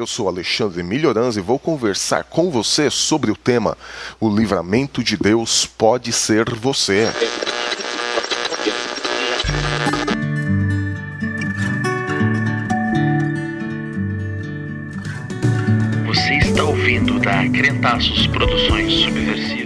Eu sou Alexandre Melhorança e vou conversar com você sobre o tema O livramento de Deus pode ser você. Você está ouvindo da Crentaços Produções Subversivas.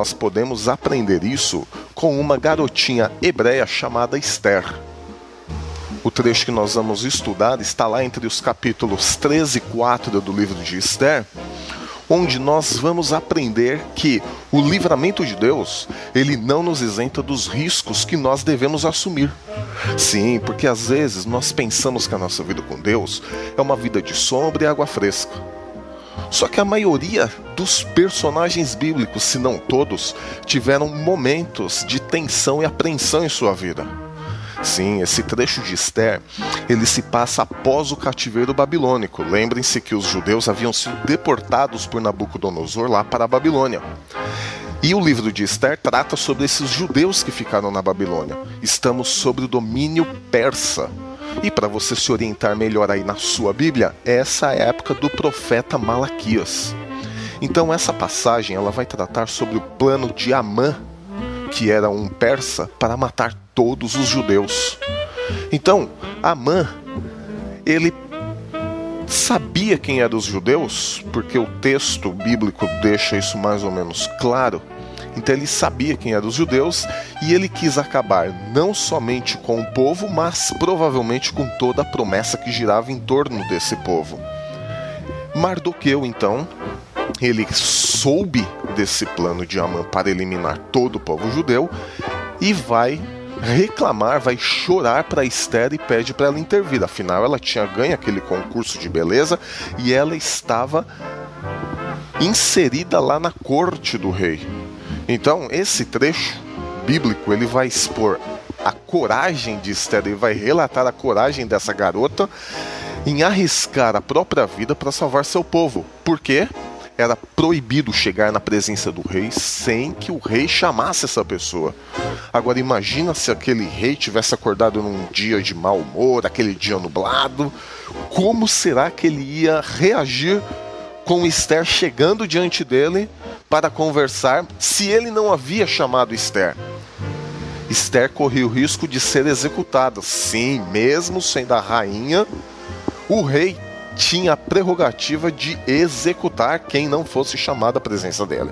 Nós podemos aprender isso com uma garotinha hebreia chamada Esther. O trecho que nós vamos estudar está lá entre os capítulos 13 e 4 do livro de Esther, onde nós vamos aprender que o livramento de Deus, ele não nos isenta dos riscos que nós devemos assumir. Sim, porque às vezes nós pensamos que a nossa vida com Deus é uma vida de sombra e água fresca. Só que a maioria dos personagens bíblicos, se não todos, tiveram momentos de tensão e apreensão em sua vida. Sim, esse trecho de Esther, ele se passa após o cativeiro babilônico. Lembrem-se que os judeus haviam sido deportados por Nabucodonosor lá para a Babilônia. E o livro de Esther trata sobre esses judeus que ficaram na Babilônia. Estamos sob o domínio persa. E para você se orientar melhor aí na sua Bíblia, essa é a época do profeta Malaquias. Então essa passagem ela vai tratar sobre o plano de Amã, que era um persa, para matar todos os judeus. Então, Amã, ele sabia quem eram os judeus, porque o texto bíblico deixa isso mais ou menos claro. Então ele sabia quem eram os judeus e ele quis acabar não somente com o povo, mas provavelmente com toda a promessa que girava em torno desse povo. Mardoqueu, então, ele soube desse plano de Amã para eliminar todo o povo judeu e vai reclamar, vai chorar para Esther e pede para ela intervir. Afinal, ela tinha ganho aquele concurso de beleza e ela estava inserida lá na corte do rei. Então, esse trecho bíblico, ele vai expor a coragem de Esther, ele vai relatar a coragem dessa garota em arriscar a própria vida para salvar seu povo. Por quê? Era proibido chegar na presença do rei sem que o rei chamasse essa pessoa. Agora imagina se aquele rei tivesse acordado num dia de mau humor, aquele dia nublado, como será que ele ia reagir com Esther chegando diante dele para conversar se ele não havia chamado Esther? Esther corria o risco de ser executada. Sim, mesmo sendo a rainha, o rei tinha a prerrogativa de executar quem não fosse chamado à presença dele.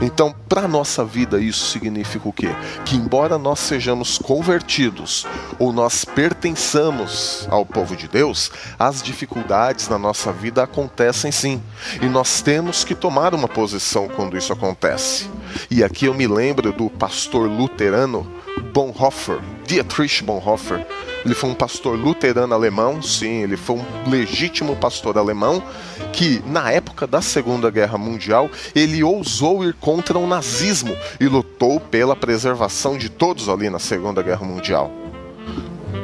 Então, para nossa vida, isso significa o quê? Que, embora nós sejamos convertidos ou nós pertençamos ao povo de Deus, as dificuldades na nossa vida acontecem sim. E nós temos que tomar uma posição quando isso acontece. E aqui eu me lembro do pastor luterano Bonhoeffer, Dietrich Bonhoeffer. Ele foi um pastor luterano alemão, sim, ele foi um legítimo pastor alemão que, na época da Segunda Guerra Mundial, ele ousou ir contra o nazismo e lutou pela preservação de todos ali na Segunda Guerra Mundial.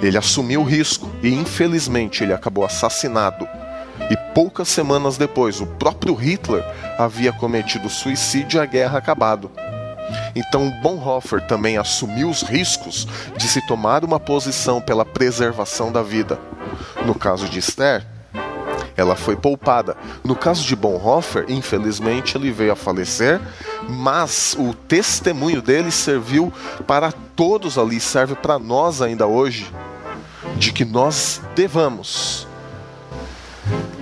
Ele assumiu o risco e, infelizmente, ele acabou assassinado. E poucas semanas depois, o próprio Hitler havia cometido suicídio e a guerra acabado. Então Bonhoeffer também assumiu os riscos de se tomar uma posição pela preservação da vida. No caso de Esther, ela foi poupada. No caso de Bonhoeffer, infelizmente ele veio a falecer, mas o testemunho dele serviu para todos ali, serve para nós ainda hoje, de que nós devamos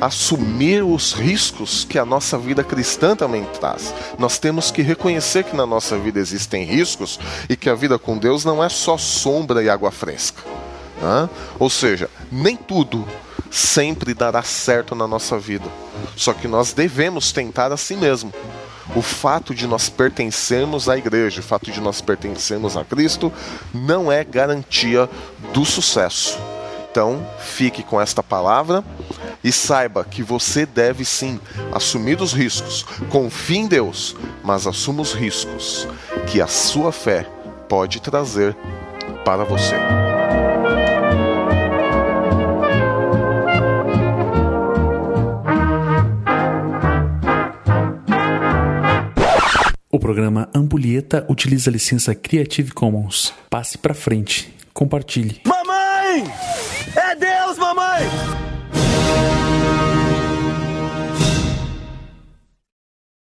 assumir os riscos que a nossa vida cristã também traz. Nós temos que reconhecer que na nossa vida existem riscos e que a vida com Deus não é só sombra e água fresca. Né? Ou seja, nem tudo sempre dará certo na nossa vida. Só que nós devemos tentar assim mesmo. O fato de nós pertencermos à igreja, o fato de nós pertencermos a Cristo, não é garantia do sucesso. Então, fique com esta palavra E saiba que você deve sim assumir os riscos. Confie em Deus, mas assuma os riscos que a sua fé pode trazer para você. O programa Ampulheta utiliza a licença Creative Commons. Passe para frente. Compartilhe. Mamãe! É Deus, mamãe!